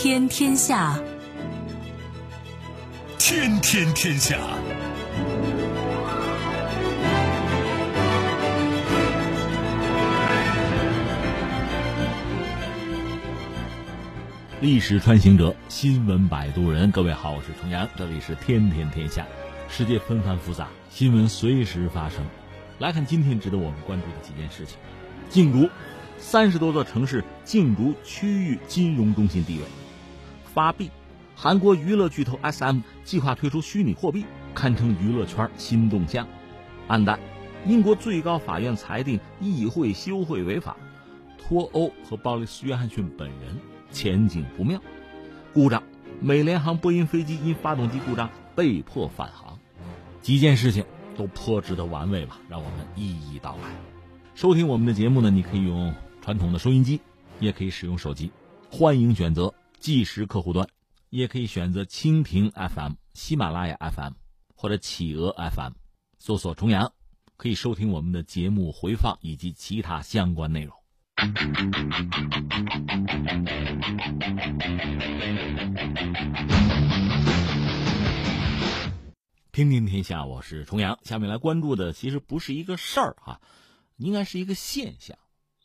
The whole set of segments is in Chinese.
天天下，天天天下。历史穿行者，新闻摆渡人。各位好，我是重阳，这里是天天天下。世界纷繁复杂，新闻随时发生。来看今天值得我们关注的几件事情：竞逐三十多座城市竞逐区域金融中心地位；发币，韩国娱乐巨头 SM 计划推出虚拟货币，堪称娱乐圈新动向；暗淡，英国最高法院裁定议会休会违法；脱欧和鲍里斯·约翰逊本人。前景不妙，故障。美联航波音飞机因发动机故障被迫返航，几件事情都颇值得玩味吧？让我们一一道来。收听我们的节目呢，你可以用传统的收音机，也可以使用手机。欢迎选择计时客户端，也可以选择蜻蜓 FM、喜马拉雅 FM 或者企鹅 FM，搜索“重阳”，可以收听我们的节目回放以及其他相关内容。听听天下，我是重阳。下面来关注的其实不是一个事儿哈，应该是一个现象。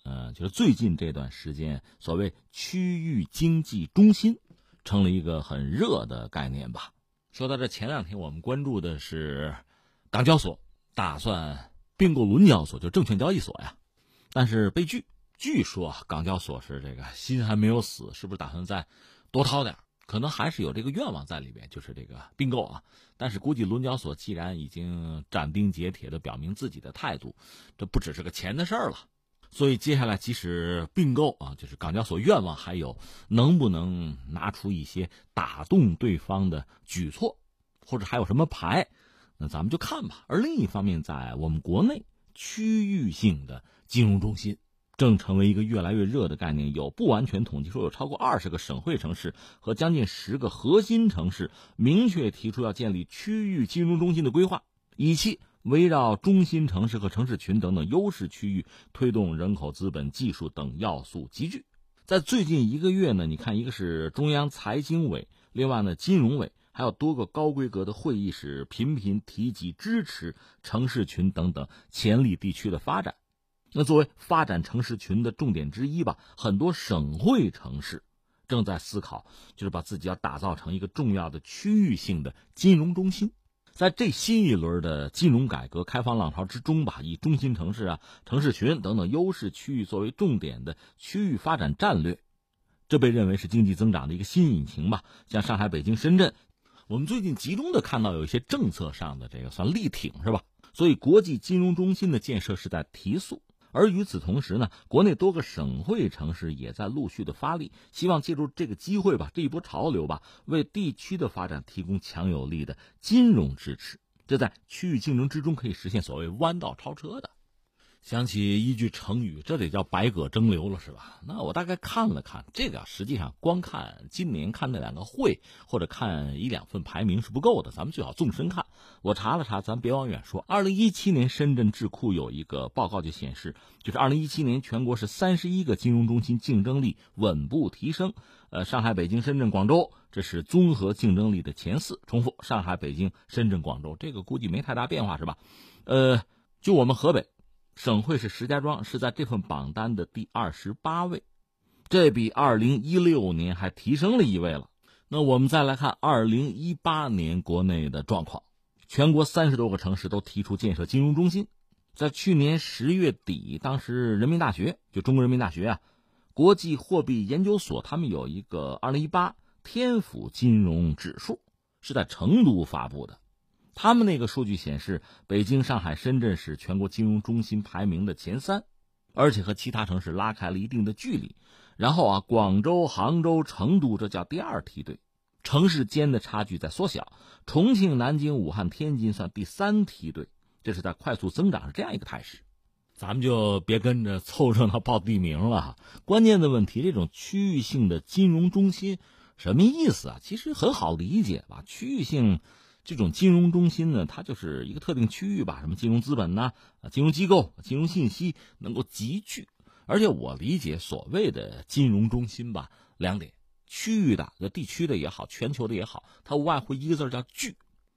嗯，就是最近这段时间，所谓区域经济中心成了一个很热的概念吧。说到这，前两天我们关注的是港交所打算并购伦交所，就证券交易所呀，但是被拒。据说港交所是这个心还没有死，是不是打算再多掏点？可能还是有这个愿望在里边，就是这个并购啊。但是估计伦交所既然已经斩钉截铁的表明自己的态度，这不只是个钱的事儿了。所以接下来即使并购啊，就是港交所愿望还有能不能拿出一些打动对方的举措，或者还有什么牌，那咱们就看吧。而另一方面，在我们国内区域性的金融中心。正成为一个越来越热的概念。有不完全统计说，有超过二十个省会城市和将近十个核心城市明确提出要建立区域金融中心的规划，以期围绕中心城市和城市群等等优势区域，推动人口、资本、技术等要素集聚。在最近一个月呢，你看，一个是中央财经委，另外呢，金融委还有多个高规格的会议室频频提及支持城市群等等潜力地区的发展。那作为发展城市群的重点之一吧，很多省会城市正在思考，就是把自己要打造成一个重要的区域性的金融中心。在这新一轮的金融改革开放浪潮之中吧，以中心城市啊、城市群等等优势区域作为重点的区域发展战略，这被认为是经济增长的一个新引擎吧。像上海、北京、深圳，我们最近集中的看到有一些政策上的这个算力挺是吧？所以国际金融中心的建设是在提速。而与此同时呢，国内多个省会城市也在陆续的发力，希望借助这个机会吧，这一波潮流吧，为地区的发展提供强有力的金融支持。这在区域竞争之中可以实现所谓弯道超车的。想起一句成语，这得叫百舸争流了，是吧？那我大概看了看这个，实际上光看今年看那两个会，或者看一两份排名是不够的，咱们最好纵深看。我查了查，咱别往远说。二零一七年深圳智库有一个报告就显示，就是二零一七年全国是三十一个金融中心竞争力稳步提升。呃，上海、北京、深圳、广州，这是综合竞争力的前四。重复，上海、北京、深圳、广州，这个估计没太大变化，是吧？呃，就我们河北。省会是石家庄，是在这份榜单的第二十八位，这比二零一六年还提升了一位了。那我们再来看二零一八年国内的状况，全国三十多个城市都提出建设金融中心。在去年十月底，当时人民大学就中国人民大学啊，国际货币研究所他们有一个二零一八天府金融指数，是在成都发布的。他们那个数据显示，北京、上海、深圳是全国金融中心排名的前三，而且和其他城市拉开了一定的距离。然后啊，广州、杭州、成都这叫第二梯队，城市间的差距在缩小。重庆、南京、武汉、天津算第三梯队，这是在快速增长，是这样一个态势。咱们就别跟着凑热闹报地名了。关键的问题，这种区域性的金融中心什么意思啊？其实很好理解吧，区域性。这种金融中心呢，它就是一个特定区域吧，什么金融资本呐、金融机构、金融信息能够集聚。而且我理解所谓的金融中心吧，两点：区域的、就地区的也好，全球的也好，它无外乎一个字叫聚，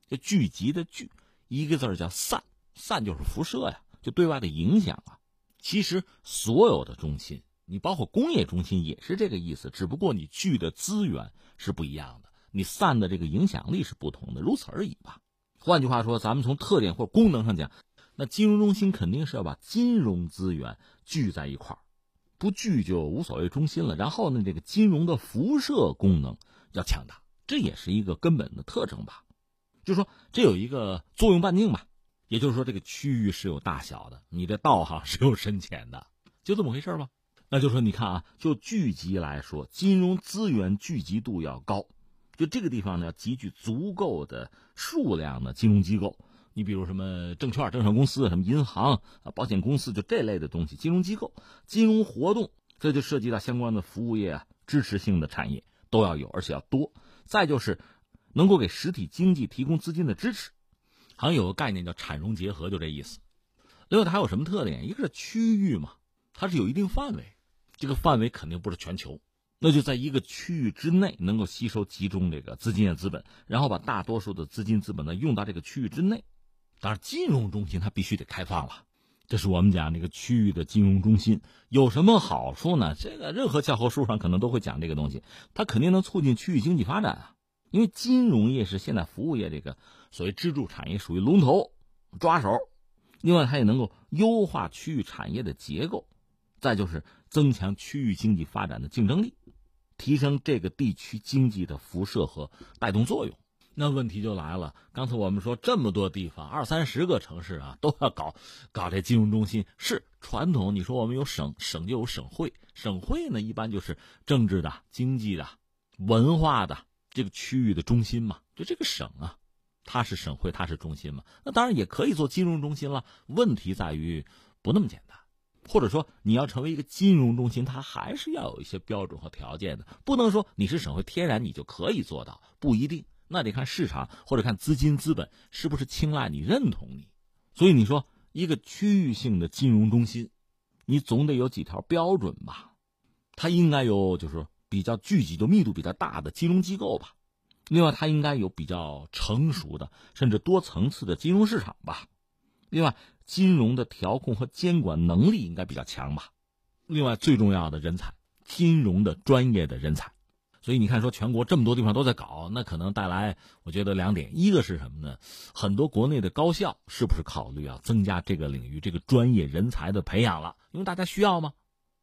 就聚集的聚；一个字叫散，散就是辐射呀，就对外的影响啊。其实所有的中心，你包括工业中心也是这个意思，只不过你聚的资源是不一样的，你散的这个影响力是不同的，如此而已吧。换句话说，咱们从特点或功能上讲，那金融中心肯定是要把金融资源聚在一块儿。不聚就无所谓中心了。然后呢，这个金融的辐射功能要强大，这也是一个根本的特征吧。就说，这有一个作用半径吧。也就是说，这个区域是有大小的，你的道行是有深浅的，就这么回事吧。那就说，你看啊，就聚集来说，金融资源聚集度要高，就这个地方呢，要集聚足够的数量的金融机构。你比如什么证券、证券公司、什么银行啊、保险公司，就这类的东西，金融机构、金融活动，这就涉及到相关的服务业啊、支持性的产业都要有，而且要多。再就是能够给实体经济提供资金的支持，好像有个概念叫产融结合，就这意思。另外，它还有什么特点？一个是区域嘛，它是有一定范围，这个范围肯定不是全球，那就在一个区域之内能够吸收集中这个资金的资本，然后把大多数的资金资本呢用到这个区域之内。当然，金融中心它必须得开放了，这是我们讲这个区域的金融中心有什么好处呢？这个任何教科书上可能都会讲这个东西，它肯定能促进区域经济发展啊。因为金融业是现在服务业这个所谓支柱产业，属于龙头抓手。另外，它也能够优化区域产业的结构，再就是增强区域经济发展的竞争力，提升这个地区经济的辐射和带动作用。那问题就来了，刚才我们说这么多地方，二三十个城市啊，都要搞搞这金融中心。是传统，你说我们有省，省就有省会，省会呢一般就是政治的、经济的、文化的这个区域的中心嘛。就这个省啊，它是省会，它是中心嘛。那当然也可以做金融中心了。问题在于不那么简单，或者说你要成为一个金融中心，它还是要有一些标准和条件的，不能说你是省会，天然你就可以做到，不一定。那得看市场或者看资金资本是不是青睐你、认同你，所以你说一个区域性的金融中心，你总得有几条标准吧？它应该有，就是比较聚集、就密度比较大的金融机构吧。另外，它应该有比较成熟的，甚至多层次的金融市场吧。另外，金融的调控和监管能力应该比较强吧。另外，最重要的人才，金融的专业的人才。所以你看，说全国这么多地方都在搞，那可能带来我觉得两点，一个是什么呢？很多国内的高校是不是考虑要增加这个领域这个专业人才的培养了？因为大家需要吗？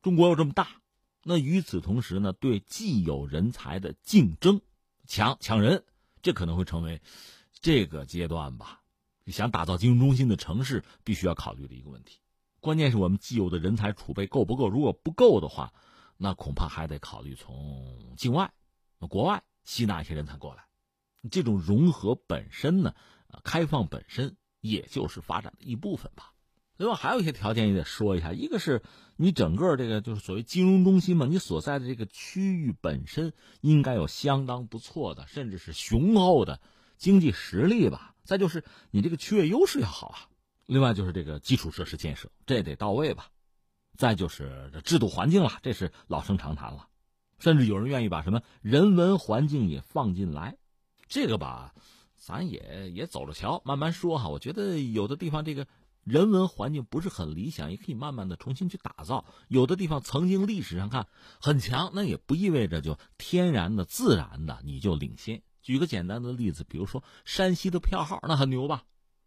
中国又这么大，那与此同时呢，对既有人才的竞争，抢抢人，这可能会成为这个阶段吧。想打造金融中心的城市，必须要考虑的一个问题。关键是我们既有的人才储备够不够？如果不够的话。那恐怕还得考虑从境外、国外吸纳一些人才过来。这种融合本身呢，呃开放本身也就是发展的一部分吧。另外还有一些条件也得说一下，一个是你整个这个就是所谓金融中心嘛，你所在的这个区域本身应该有相当不错的，甚至是雄厚的经济实力吧。再就是你这个区域优势要好啊。另外就是这个基础设施建设，这也得到位吧。再就是这制度环境了，这是老生常谈了，甚至有人愿意把什么人文环境也放进来，这个吧，咱也也走着瞧，慢慢说哈。我觉得有的地方这个人文环境不是很理想，也可以慢慢的重新去打造。有的地方曾经历史上看很强，那也不意味着就天然的、自然的你就领先。举个简单的例子，比如说山西的票号，那很牛吧，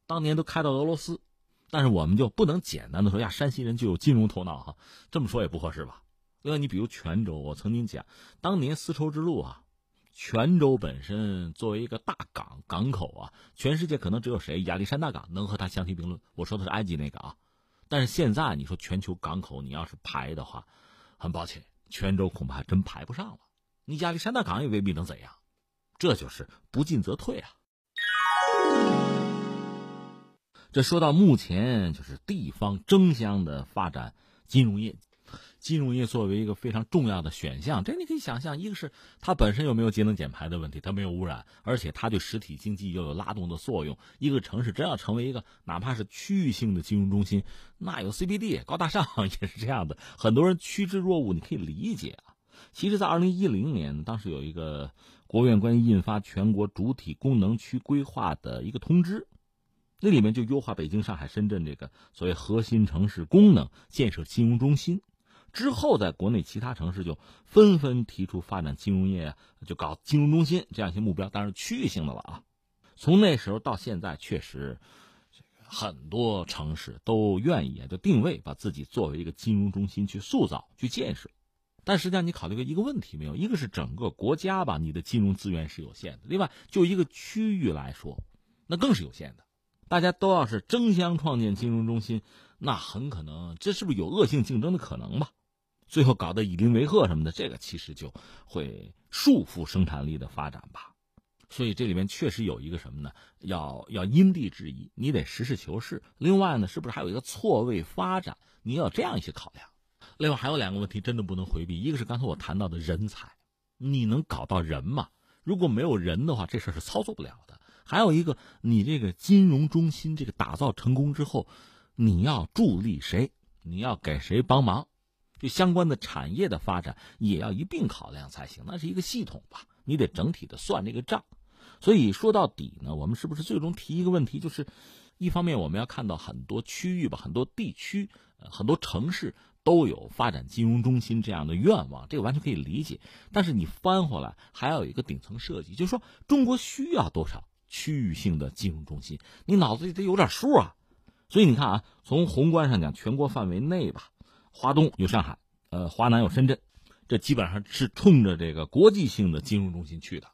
当年都开到俄罗斯。但是我们就不能简单的说呀，山西人就有金融头脑哈，这么说也不合适吧？因为你比如泉州，我曾经讲，当年丝绸之路啊，泉州本身作为一个大港港口啊，全世界可能只有谁亚历山大港能和它相提并论。我说的是埃及那个啊，但是现在你说全球港口，你要是排的话，很抱歉，泉州恐怕真排不上了。你亚历山大港也未必能怎样，这就是不进则退啊。这说到目前，就是地方争相的发展金融业，金融业作为一个非常重要的选项，这你可以想象，一个是它本身又没有节能减排的问题，它没有污染，而且它对实体经济又有拉动的作用。一个城市真要成为一个哪怕是区域性的金融中心，那有 CBD 高大上 也是这样的，很多人趋之若鹜，你可以理解啊。其实，在二零一零年，当时有一个国务院关于印发全国主体功能区规划的一个通知，那里面就优化北京、上海、深圳这个所谓核心城市功能建设金融中心。之后，在国内其他城市就纷纷提出发展金融业，就搞金融中心这样一些目标，当然区域性的了啊。从那时候到现在，确实，很多城市都愿意啊就定位把自己作为一个金融中心去塑造、去建设。但实际上，你考虑过一个问题没有？一个是整个国家吧，你的金融资源是有限的；另外，就一个区域来说，那更是有限的。大家都要是争相创建金融中心，那很可能这是不是有恶性竞争的可能吧？最后搞得以邻为壑什么的，这个其实就会束缚生产力的发展吧。所以这里面确实有一个什么呢？要要因地制宜，你得实事求是。另外呢，是不是还有一个错位发展？你要这样一些考量。另外还有两个问题真的不能回避，一个是刚才我谈到的人才，你能搞到人吗？如果没有人的话，这事儿是操作不了的。还有一个，你这个金融中心这个打造成功之后，你要助力谁？你要给谁帮忙？就相关的产业的发展也要一并考量才行，那是一个系统吧？你得整体的算这个账。所以说到底呢，我们是不是最终提一个问题，就是，一方面我们要看到很多区域吧，很多地区，很多城市都有发展金融中心这样的愿望，这个完全可以理解。但是你翻回来还要有一个顶层设计，就是说中国需要多少区域性的金融中心，你脑子里得有点数啊。所以你看啊，从宏观上讲，全国范围内吧，华东有上海，呃，华南有深圳，这基本上是冲着这个国际性的金融中心去的。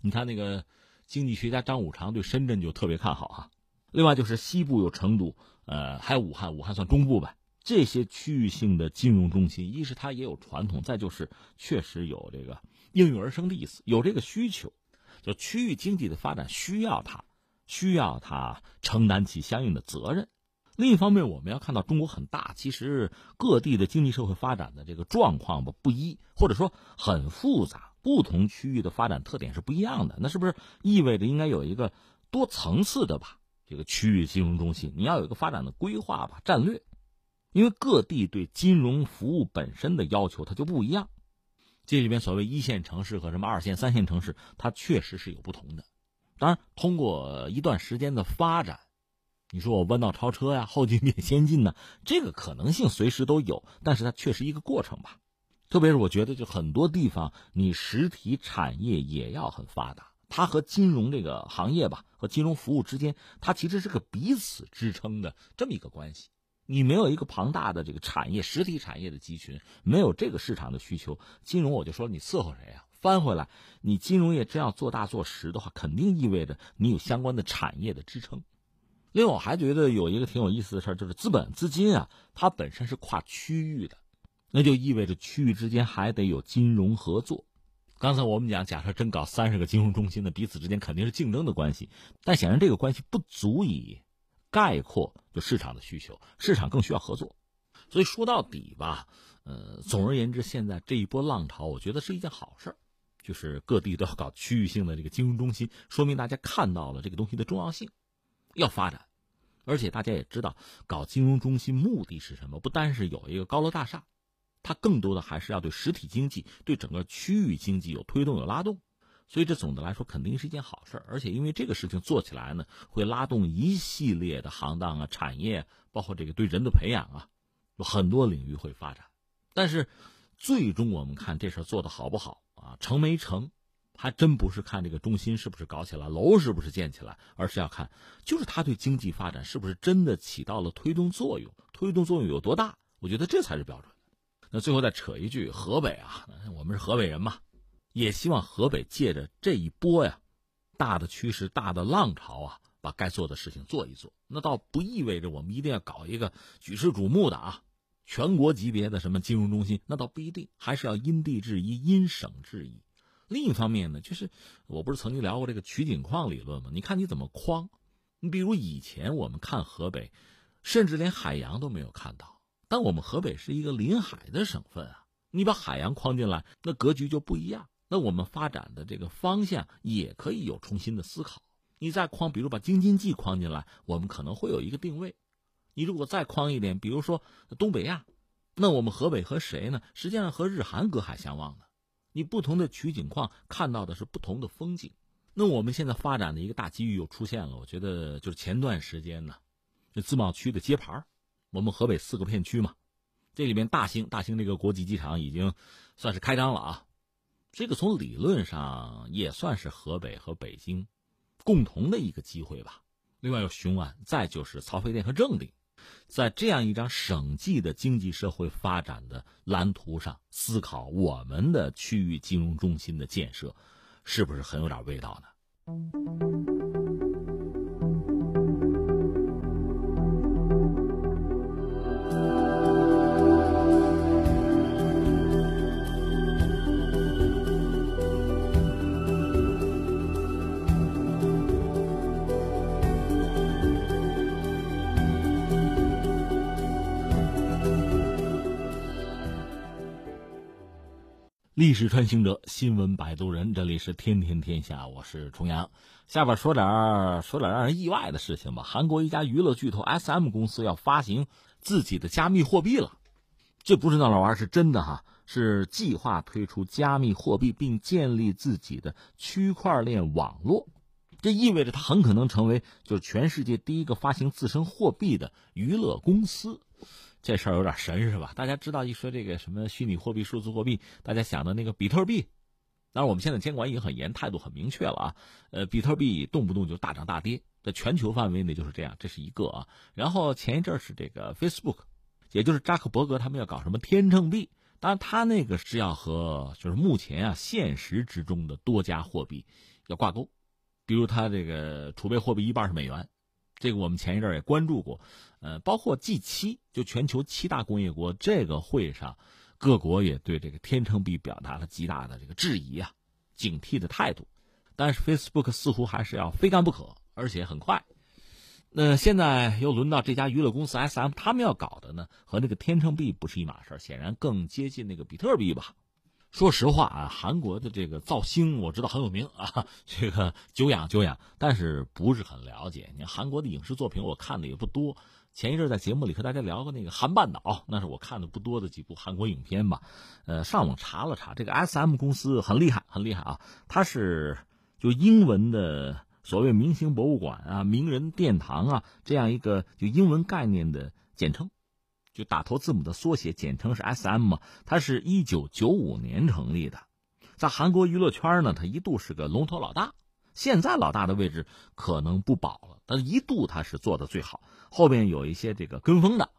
你看那个。经济学家张五常对深圳就特别看好啊，另外就是西部有成都，呃，还有武汉，武汉算中部吧。这些区域性的金融中心，一是它也有传统，再就是确实有这个应运而生的意思，有这个需求，就区域经济的发展需要它，需要它承担起相应的责任。另一方面，我们要看到中国很大，其实各地的经济社会发展的这个状况吧不一，或者说很复杂。不同区域的发展特点是不一样的，那是不是意味着应该有一个多层次的吧？这个区域金融中心，你要有一个发展的规划吧、战略，因为各地对金融服务本身的要求它就不一样。这里边所谓一线城市和什么二线、三线城市，它确实是有不同的。当然，通过一段时间的发展，你说我弯道超车呀、后进变先进呢，这个可能性随时都有，但是它确实一个过程吧。特别是我觉得，就很多地方，你实体产业也要很发达。它和金融这个行业吧，和金融服务之间，它其实是个彼此支撑的这么一个关系。你没有一个庞大的这个产业，实体产业的集群，没有这个市场的需求，金融我就说你伺候谁呀？翻回来，你金融业真要做大做实的话，肯定意味着你有相关的产业的支撑。另外，我还觉得有一个挺有意思的事儿，就是资本资金啊，它本身是跨区域的。那就意味着区域之间还得有金融合作。刚才我们讲，假设真搞三十个金融中心的，彼此之间肯定是竞争的关系。但显然这个关系不足以概括就市场的需求，市场更需要合作。所以说到底吧，呃，总而言之，现在这一波浪潮，我觉得是一件好事儿就是各地都要搞区域性的这个金融中心，说明大家看到了这个东西的重要性，要发展。而且大家也知道，搞金融中心目的是什么？不单是有一个高楼大厦。它更多的还是要对实体经济、对整个区域经济有推动、有拉动，所以这总的来说肯定是一件好事而且因为这个事情做起来呢，会拉动一系列的行当啊、产业，包括这个对人的培养啊，有很多领域会发展。但是，最终我们看这事做的好不好啊，成没成，还真不是看这个中心是不是搞起来，楼是不是建起来，而是要看就是它对经济发展是不是真的起到了推动作用，推动作用有多大？我觉得这才是标准。那最后再扯一句，河北啊，我们是河北人嘛，也希望河北借着这一波呀，大的趋势、大的浪潮啊，把该做的事情做一做。那倒不意味着我们一定要搞一个举世瞩目的啊，全国级别的什么金融中心，那倒不一定，还是要因地制宜、因省制宜。另一方面呢，就是我不是曾经聊过这个取景框理论吗？你看你怎么框？你比如以前我们看河北，甚至连海洋都没有看到。但我们河北是一个临海的省份啊，你把海洋框进来，那格局就不一样。那我们发展的这个方向也可以有重新的思考。你再框，比如把京津冀框进来，我们可能会有一个定位。你如果再框一点，比如说东北亚，那我们河北和谁呢？实际上和日韩隔海相望的。你不同的取景框看到的是不同的风景。那我们现在发展的一个大机遇又出现了，我觉得就是前段时间呢，这自贸区的揭牌我们河北四个片区嘛，这里面大兴大兴这个国际机场已经算是开张了啊。这个从理论上也算是河北和北京共同的一个机会吧。另外有雄安，再就是曹妃甸和正定。在这样一张省际的经济社会发展的蓝图上思考我们的区域金融中心的建设，是不是很有点味道呢？历史穿行者，新闻摆渡人，这里是天天天下，我是重阳。下边说点说点让人意外的事情吧。韩国一家娱乐巨头 S M 公司要发行自己的加密货币了，这不是闹着玩，是真的哈，是计划推出加密货币并建立自己的区块链网络。这意味着它很可能成为就是全世界第一个发行自身货币的娱乐公司。这事儿有点神是吧？大家知道一说这个什么虚拟货币、数字货币，大家想的那个比特币。当然，我们现在监管已经很严，态度很明确了啊。呃，比特币动不动就大涨大跌，在全球范围内就是这样，这是一个啊。然后前一阵是这个 Facebook，也就是扎克伯格他们要搞什么天秤币，当然他那个是要和就是目前啊现实之中的多家货币要挂钩，比如他这个储备货币一半是美元。这个我们前一阵也关注过，呃，包括 G 七，就全球七大工业国这个会上，各国也对这个天秤币表达了极大的这个质疑啊、警惕的态度。但是 Facebook 似乎还是要非干不可，而且很快。那现在又轮到这家娱乐公司 SM，他们要搞的呢，和那个天秤币不是一码事显然更接近那个比特币吧。说实话啊，韩国的这个造星我知道很有名啊，这个久仰久仰，但是不是很了解。你韩国的影视作品我看的也不多。前一阵在节目里和大家聊过那个《韩半岛》，那是我看的不多的几部韩国影片吧。呃，上网查了查，这个 S M 公司很厉害，很厉害啊。它是就英文的所谓明星博物馆啊、名人殿堂啊这样一个就英文概念的简称。就打头字母的缩写，简称是 S M 嘛。它是一九九五年成立的，在韩国娱乐圈呢，它一度是个龙头老大。现在老大的位置可能不保了，但一度他是做的最好。后边有一些这个跟风的，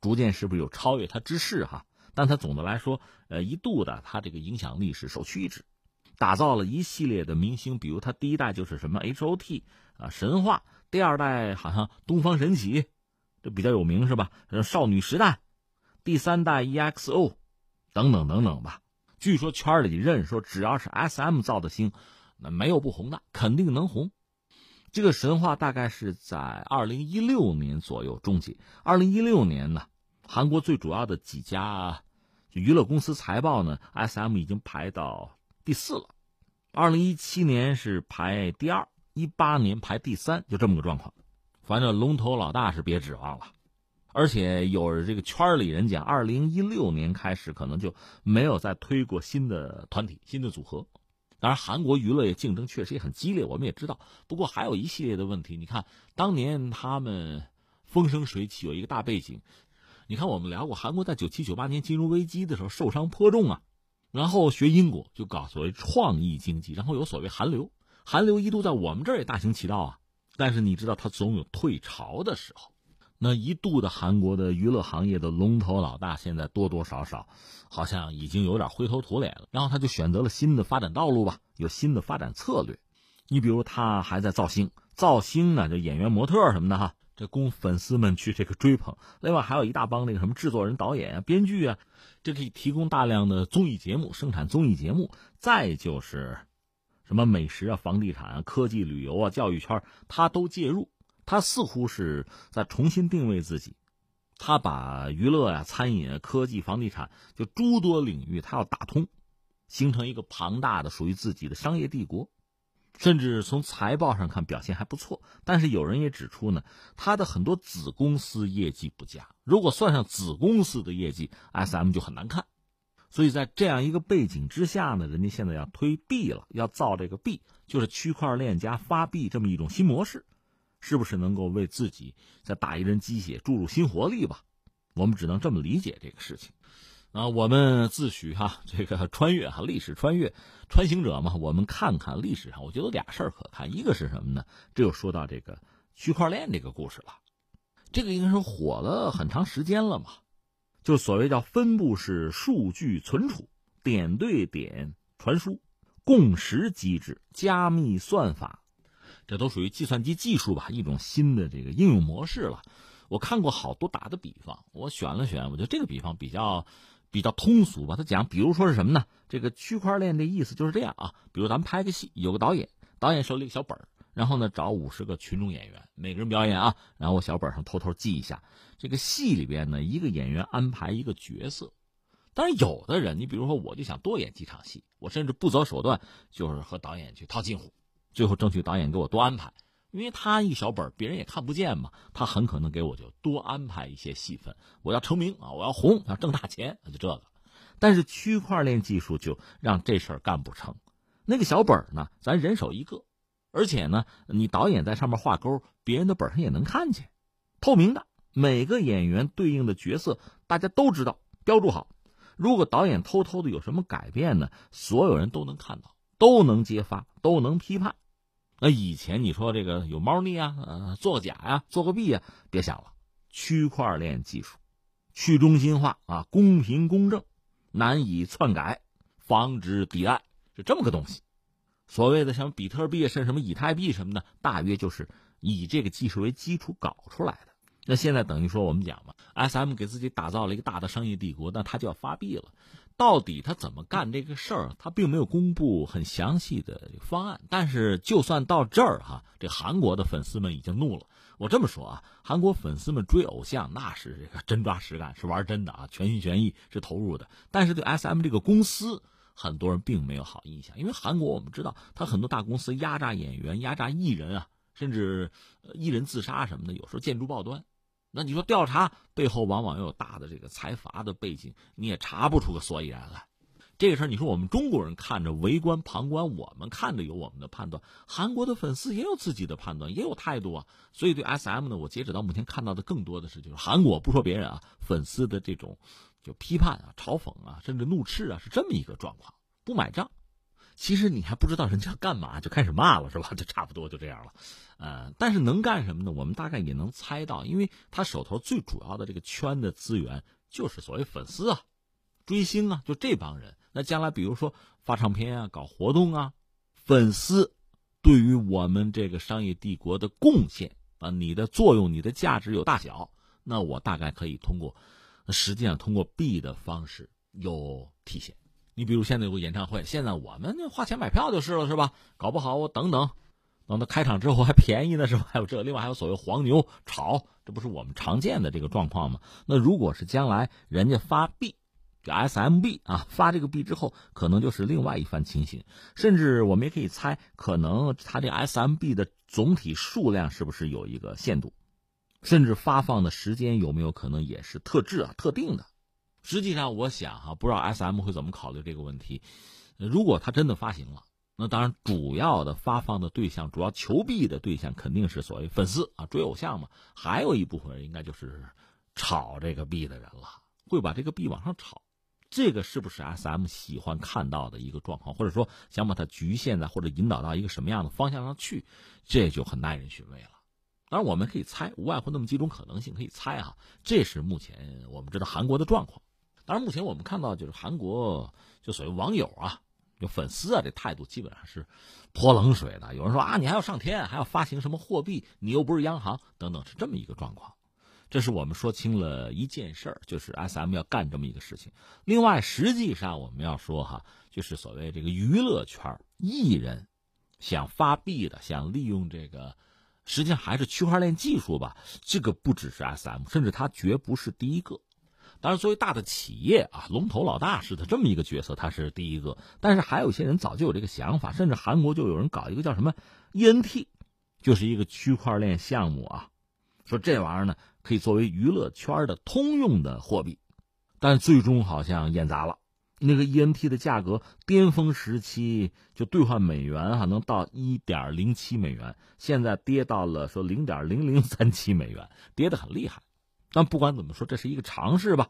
逐渐是不是有超越他之势哈？但他总的来说，呃，一度的他这个影响力是首屈一指，打造了一系列的明星，比如他第一代就是什么 H O T 啊神话，第二代好像东方神起。这比较有名是吧？少女时代，第三代 EXO，等等等等吧。据说圈里认说，只要是 SM 造的星，那没有不红的，肯定能红。这个神话大概是在二零一六年左右终结。二零一六年呢，韩国最主要的几家娱乐公司财报呢，SM 已经排到第四了。二零一七年是排第二，一八年排第三，就这么个状况。反正龙头老大是别指望了，而且有这个圈里人讲，二零一六年开始可能就没有再推过新的团体、新的组合。当然，韩国娱乐业竞争确实也很激烈，我们也知道。不过还有一系列的问题，你看当年他们风生水起，有一个大背景。你看我们聊过，韩国在九七九八年金融危机的时候受伤颇重啊，然后学英国就搞所谓创意经济，然后有所谓韩流，韩流一度在我们这儿也大行其道啊。但是你知道，它总有退潮的时候。那一度的韩国的娱乐行业的龙头老大，现在多多少少好像已经有点灰头土脸了。然后他就选择了新的发展道路吧，有新的发展策略。你比如他还在造星，造星呢，就演员、模特什么的哈，这供粉丝们去这个追捧。另外还有一大帮那个什么制作人、导演啊、编剧啊，这可以提供大量的综艺节目，生产综艺节目。再就是。什么美食啊、房地产啊、科技旅游啊、教育圈，他都介入。他似乎是在重新定位自己，他把娱乐啊、餐饮、啊科技、房地产就诸多领域，他要打通，形成一个庞大的属于自己的商业帝国。甚至从财报上看表现还不错，但是有人也指出呢，他的很多子公司业绩不佳。如果算上子公司的业绩，S M 就很难看。所以在这样一个背景之下呢，人家现在要推币了，要造这个币，就是区块链加发币这么一种新模式，是不是能够为自己再打一针鸡血，注入新活力吧？我们只能这么理解这个事情。啊，我们自诩哈这个穿越哈历史穿越穿行者嘛，我们看看历史上，我觉得俩事儿可看，一个是什么呢？这就说到这个区块链这个故事了，这个应该说火了很长时间了嘛。就所谓叫分布式数据存储、点对点传输、共识机制、加密算法，这都属于计算机技术吧，一种新的这个应用模式了。我看过好多打的比方，我选了选，我觉得这个比方比较比较通俗吧。他讲，比如说是什么呢？这个区块链的意思就是这样啊，比如咱们拍个戏，有个导演，导演手里一个小本儿。然后呢，找五十个群众演员，每个人表演啊。然后我小本上偷偷记一下，这个戏里边呢，一个演员安排一个角色。但是有的人，你比如说，我就想多演几场戏，我甚至不择手段，就是和导演去套近乎，最后争取导演给我多安排，因为他一小本别人也看不见嘛，他很可能给我就多安排一些戏份。我要成名啊，我要红，要挣大钱，就这个。但是区块链技术就让这事儿干不成。那个小本呢，咱人手一个。而且呢，你导演在上面画勾，别人的本上也能看见，透明的，每个演员对应的角色大家都知道，标注好。如果导演偷偷的有什么改变呢，所有人都能看到，都能揭发，都能批判。那以前你说这个有猫腻啊，呃，做假呀，做个弊啊，别想了。区块链技术，去中心化啊，公平公正，难以篡改，防止抵赖，是这么个东西。所谓的像比特币是什么以太币什么的，大约就是以这个技术为基础搞出来的。那现在等于说我们讲嘛，S M 给自己打造了一个大的商业帝国，那他就要发币了。到底他怎么干这个事儿？他并没有公布很详细的方案。但是就算到这儿哈，这韩国的粉丝们已经怒了。我这么说啊，韩国粉丝们追偶像那是这个真抓实干，是玩真的啊，全心全意是投入的。但是对 S M 这个公司。很多人并没有好印象，因为韩国我们知道，他很多大公司压榨演员、压榨艺人啊，甚至艺人自杀什么的，有时候见诸报端。那你说调查背后往往又有大的这个财阀的背景，你也查不出个所以然来。这个事儿，你说我们中国人看着围观旁观，我们看着有我们的判断，韩国的粉丝也有自己的判断，也有态度啊。所以对 S M 呢，我截止到目前看到的更多的是，就是韩国不说别人啊，粉丝的这种。就批判啊、嘲讽啊，甚至怒斥啊，是这么一个状况。不买账，其实你还不知道人家干嘛，就开始骂了，是吧？就差不多就这样了。呃，但是能干什么呢？我们大概也能猜到，因为他手头最主要的这个圈的资源就是所谓粉丝啊、追星啊，就这帮人。那将来比如说发唱片啊、搞活动啊，粉丝对于我们这个商业帝国的贡献啊，你的作用、你的价值有大小，那我大概可以通过。实际上，通过币的方式有体现。你比如现在有个演唱会，现在我们花钱买票就是了，是吧？搞不好我等等，等到开场之后还便宜呢，是吧？还有这，另外还有所谓黄牛炒，这不是我们常见的这个状况吗？那如果是将来人家发币，这 SMB 啊，发这个币之后，可能就是另外一番情形。甚至我们也可以猜，可能它这 SMB 的总体数量是不是有一个限度？甚至发放的时间有没有可能也是特制啊、特定的？实际上，我想哈，不知道 S M 会怎么考虑这个问题。如果他真的发行了，那当然主要的发放的对象、主要求币的对象肯定是所谓粉丝啊，追偶像嘛。还有一部分人应该就是炒这个币的人了，会把这个币往上炒。这个是不是 S M 喜欢看到的一个状况，或者说想把它局限在或者引导到一个什么样的方向上去？这就很耐人寻味了。当然，我们可以猜，无外乎那么几种可能性，可以猜哈。这是目前我们知道韩国的状况。当然，目前我们看到就是韩国就所谓网友啊，就粉丝啊，这态度基本上是泼冷水的。有人说啊，你还要上天，还要发行什么货币？你又不是央行，等等，是这么一个状况。这是我们说清了一件事儿，就是 S M 要干这么一个事情。另外，实际上我们要说哈，就是所谓这个娱乐圈艺人想发币的，想利用这个。实际上还是区块链技术吧，这个不只是 S M，甚至它绝不是第一个。当然，作为大的企业啊，龙头老大似的这么一个角色，他是第一个。但是还有些人早就有这个想法，甚至韩国就有人搞一个叫什么 E N T，就是一个区块链项目啊，说这玩意儿呢可以作为娱乐圈的通用的货币，但最终好像演砸了。那个 ENT 的价格巅峰时期就兑换美元哈能到一点零七美元，现在跌到了说零点零零三七美元，跌得很厉害。但不管怎么说，这是一个尝试吧。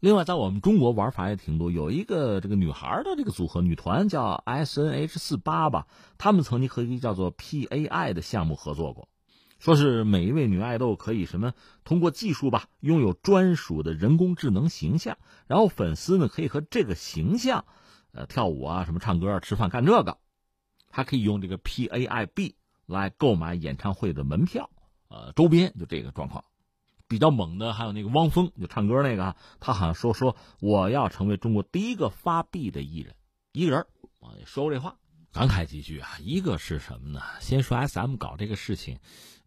另外，在我们中国玩法也挺多，有一个这个女孩的这个组合女团叫 SNH 四八吧，他们曾经和一个叫做 PAI 的项目合作过。说是每一位女爱豆可以什么通过技术吧，拥有专属的人工智能形象，然后粉丝呢可以和这个形象，呃跳舞啊，什么唱歌啊，吃饭干这个，还可以用这个 PAIB 来购买演唱会的门票，呃周边就这个状况，比较猛的还有那个汪峰，就唱歌那个，他好像说说我要成为中国第一个发币的艺人，一个人，我说过这话，感慨几句啊，一个是什么呢？先说 SM 搞这个事情。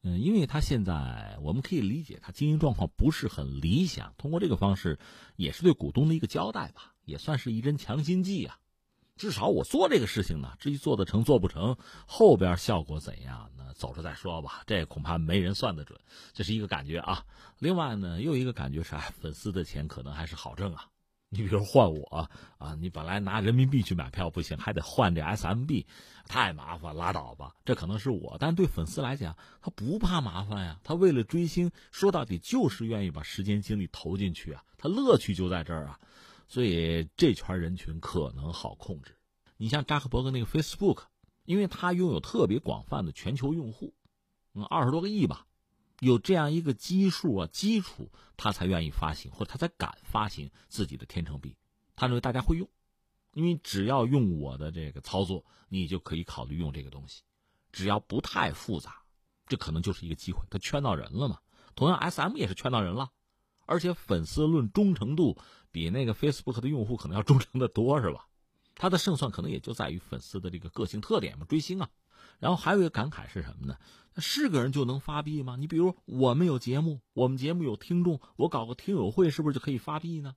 嗯，因为他现在我们可以理解，他经营状况不是很理想。通过这个方式，也是对股东的一个交代吧，也算是一针强心剂啊。至少我做这个事情呢，至于做得成做不成，后边效果怎样，那走着再说吧。这恐怕没人算得准，这是一个感觉啊。另外呢，又一个感觉是，哎，粉丝的钱可能还是好挣啊。你比如换我啊，你本来拿人民币去买票不行，还得换这 SMB，太麻烦，拉倒吧。这可能是我，但对粉丝来讲，他不怕麻烦呀。他为了追星，说到底就是愿意把时间精力投进去啊。他乐趣就在这儿啊，所以这圈人群可能好控制。你像扎克伯格那个 Facebook，因为他拥有特别广泛的全球用户，嗯，二十多个亿吧。有这样一个基数啊，基础，他才愿意发行，或者他才敢发行自己的天成币。他认为大家会用，因为只要用我的这个操作，你就可以考虑用这个东西。只要不太复杂，这可能就是一个机会。他圈到人了嘛？同样，SM 也是圈到人了，而且粉丝论忠诚度，比那个 Facebook 的用户可能要忠诚的多，是吧？他的胜算可能也就在于粉丝的这个个性特点嘛，追星啊。然后还有一个感慨是什么呢？是个人就能发币吗？你比如我们有节目，我们节目有听众，我搞个听友会，是不是就可以发币呢？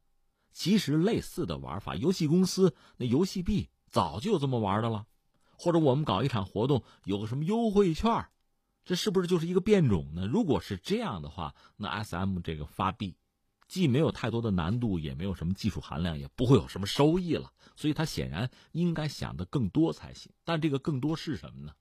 其实类似的玩法，游戏公司那游戏币早就有这么玩的了。或者我们搞一场活动，有个什么优惠券，这是不是就是一个变种呢？如果是这样的话，那 SM 这个发币既没有太多的难度，也没有什么技术含量，也不会有什么收益了。所以他显然应该想的更多才行。但这个更多是什么呢？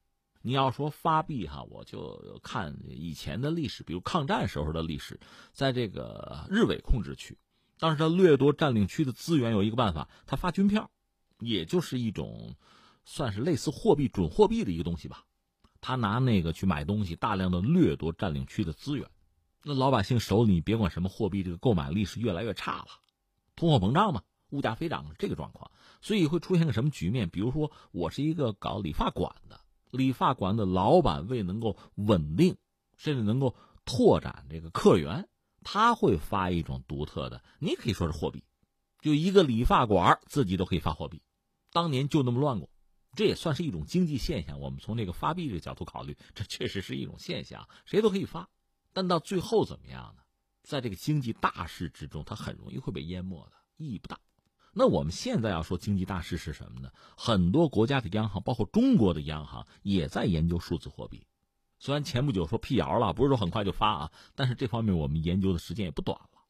你要说发币哈，我就看以前的历史，比如抗战时候的历史，在这个日伪控制区，当时他掠夺占领区的资源，有一个办法，他发军票，也就是一种算是类似货币、准货币的一个东西吧。他拿那个去买东西，大量的掠夺占领区的资源，那老百姓手里别管什么货币，这个购买力是越来越差了，通货膨胀嘛，物价飞涨这个状况，所以会出现个什么局面？比如说，我是一个搞理发馆的。理发馆的老板为能够稳定，甚至能够拓展这个客源，他会发一种独特的，你可以说是货币，就一个理发馆自己都可以发货币。当年就那么乱过，这也算是一种经济现象。我们从这个发币这个角度考虑，这确实是一种现象，谁都可以发。但到最后怎么样呢？在这个经济大势之中，它很容易会被淹没的，意义不大。那我们现在要说经济大势是什么呢？很多国家的央行，包括中国的央行，也在研究数字货币。虽然前不久说辟谣了，不是说很快就发啊，但是这方面我们研究的时间也不短了。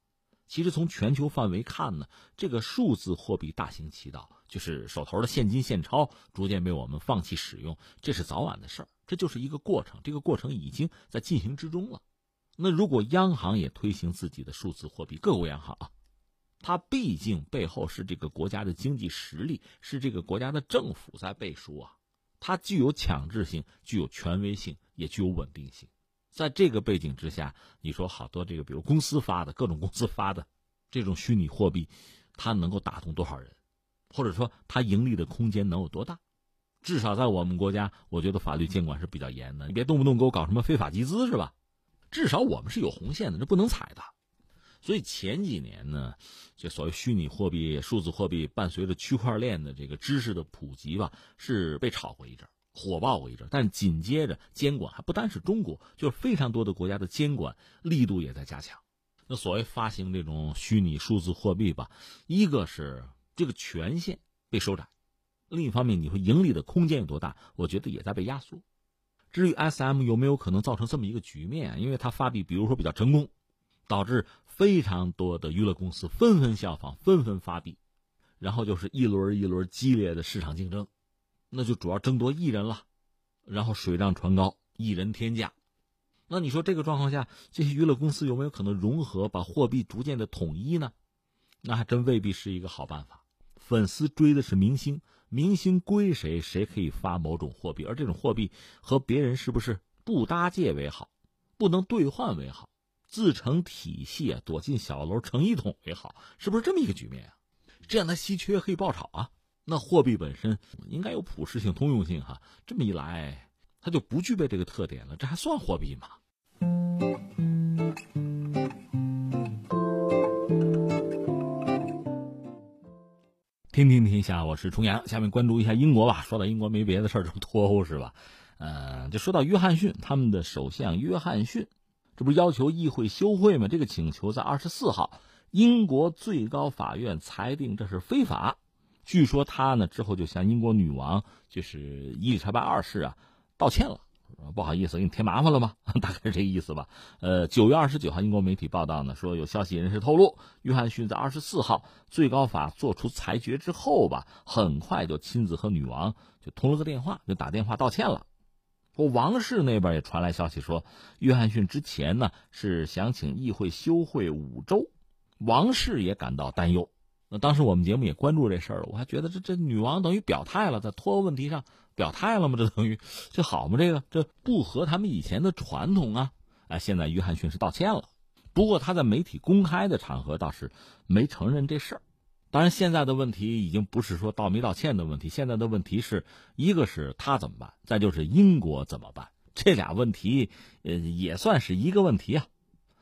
其实从全球范围看呢，这个数字货币大行其道，就是手头的现金现钞逐渐被我们放弃使用，这是早晚的事儿，这就是一个过程。这个过程已经在进行之中了。那如果央行也推行自己的数字货币，各国央行啊。它毕竟背后是这个国家的经济实力，是这个国家的政府在背书啊，它具有强制性，具有权威性，也具有稳定性。在这个背景之下，你说好多这个，比如公司发的各种公司发的这种虚拟货币，它能够打动多少人，或者说它盈利的空间能有多大？至少在我们国家，我觉得法律监管是比较严的，你别动不动给我搞什么非法集资是吧？至少我们是有红线的，这不能踩的。所以前几年呢，这所谓虚拟货币、数字货币伴随着区块链的这个知识的普及吧，是被炒过一阵，火爆过一阵。但紧接着监管还不单是中国，就是非常多的国家的监管力度也在加强。那所谓发行这种虚拟数字货币吧，一个是这个权限被收窄，另一方面你说盈利的空间有多大，我觉得也在被压缩。至于 SM 有没有可能造成这么一个局面，因为它发币比如说比较成功，导致。非常多的娱乐公司纷纷效仿，纷纷发币，然后就是一轮一轮激烈的市场竞争，那就主要争夺艺人了，然后水涨船高，艺人天价。那你说这个状况下，这些娱乐公司有没有可能融合，把货币逐渐的统一呢？那还真未必是一个好办法。粉丝追的是明星，明星归谁，谁可以发某种货币，而这种货币和别人是不是不搭界为好，不能兑换为好，自成体系啊，躲进小楼成一统为好，是不是这么一个局面啊？这样它稀缺可以爆炒啊。那货币本身应该有普适性、通用性哈。这么一来。它就不具备这个特点了，这还算货币吗？听听天下，我是重阳。下面关注一下英国吧。说到英国，没别的事儿，就脱欧是吧？嗯，就说到约翰逊，他们的首相约翰逊，这不是要求议会休会吗？这个请求在二十四号，英国最高法院裁定这是非法。据说他呢之后就向英国女王，就是伊丽莎白二世啊。道歉了，不好意思，给你添麻烦了吗？大概是这意思吧。呃，九月二十九号，英国媒体报道呢，说有消息人士透露，约翰逊在二十四号最高法作出裁决之后吧，很快就亲自和女王就通了个电话，就打电话道歉了。说王室那边也传来消息说，约翰逊之前呢是想请议会休会五周，王室也感到担忧。那当时我们节目也关注这事儿了，我还觉得这这女王等于表态了，在脱欧问题上表态了吗？这等于这好吗？这个这不合他们以前的传统啊！哎，现在约翰逊是道歉了，不过他在媒体公开的场合倒是没承认这事儿。当然，现在的问题已经不是说道没道歉的问题，现在的问题是一个是他怎么办，再就是英国怎么办。这俩问题，呃，也算是一个问题啊。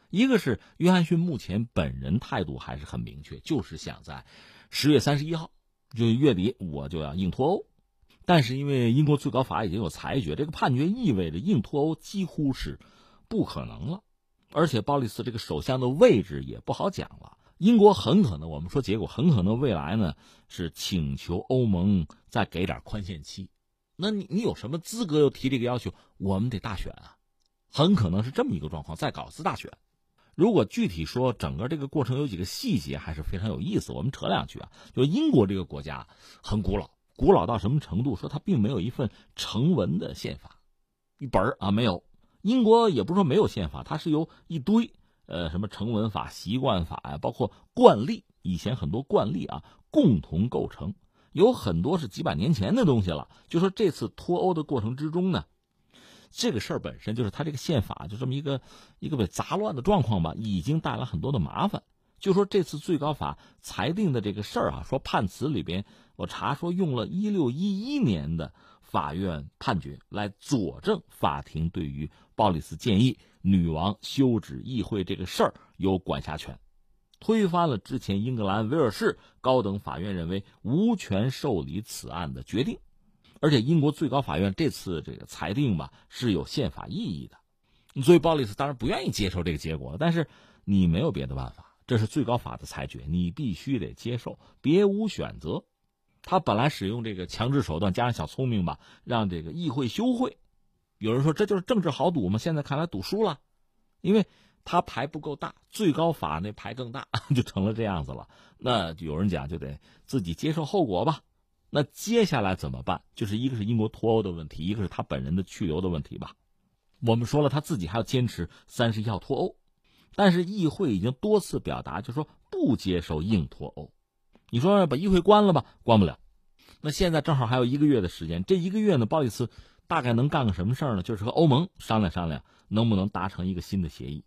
一个是约翰逊目前本人态度还是很明确，就是想在十月三十一号，就月底我就要硬脱欧。但是因为英国最高法已经有裁决，这个判决意味着硬脱欧几乎是不可能了。而且鲍里斯这个首相的位置也不好讲了。英国很可能，我们说结果很可能未来呢是请求欧盟再给点宽限期。那你你有什么资格又提这个要求？我们得大选啊，很可能是这么一个状况，再搞次大选。如果具体说，整个这个过程有几个细节还是非常有意思。我们扯两句啊，就英国这个国家很古老，古老到什么程度？说它并没有一份成文的宪法，一本儿啊没有。英国也不是说没有宪法，它是由一堆呃什么成文法、习惯法呀，包括惯例，以前很多惯例啊共同构成，有很多是几百年前的东西了。就说这次脱欧的过程之中呢。这个事儿本身就是他这个宪法就这么一个一个被杂乱的状况吧，已经带来很多的麻烦。就说这次最高法裁定的这个事儿啊，说判词里边我查说用了一六一一年的法院判决来佐证法庭对于鲍里斯建议女王休止议会这个事儿有管辖权，推翻了之前英格兰威尔士高等法院认为无权受理此案的决定。而且英国最高法院这次这个裁定吧是有宪法意义的，所以鲍里斯当然不愿意接受这个结果，但是你没有别的办法，这是最高法的裁决，你必须得接受，别无选择。他本来使用这个强制手段，加上小聪明吧，让这个议会休会。有人说这就是政治豪赌嘛，现在看来赌输了，因为他牌不够大，最高法那牌更大，就成了这样子了。那有人讲就得自己接受后果吧。那接下来怎么办？就是一个是英国脱欧的问题，一个是他本人的去留的问题吧。我们说了，他自己还要坚持三十一号脱欧，但是议会已经多次表达，就说不接受硬脱欧。你说把议会关了吧？关不了。那现在正好还有一个月的时间，这一个月呢，鲍里斯大概能干个什么事儿呢？就是和欧盟商量商量，能不能达成一个新的协议。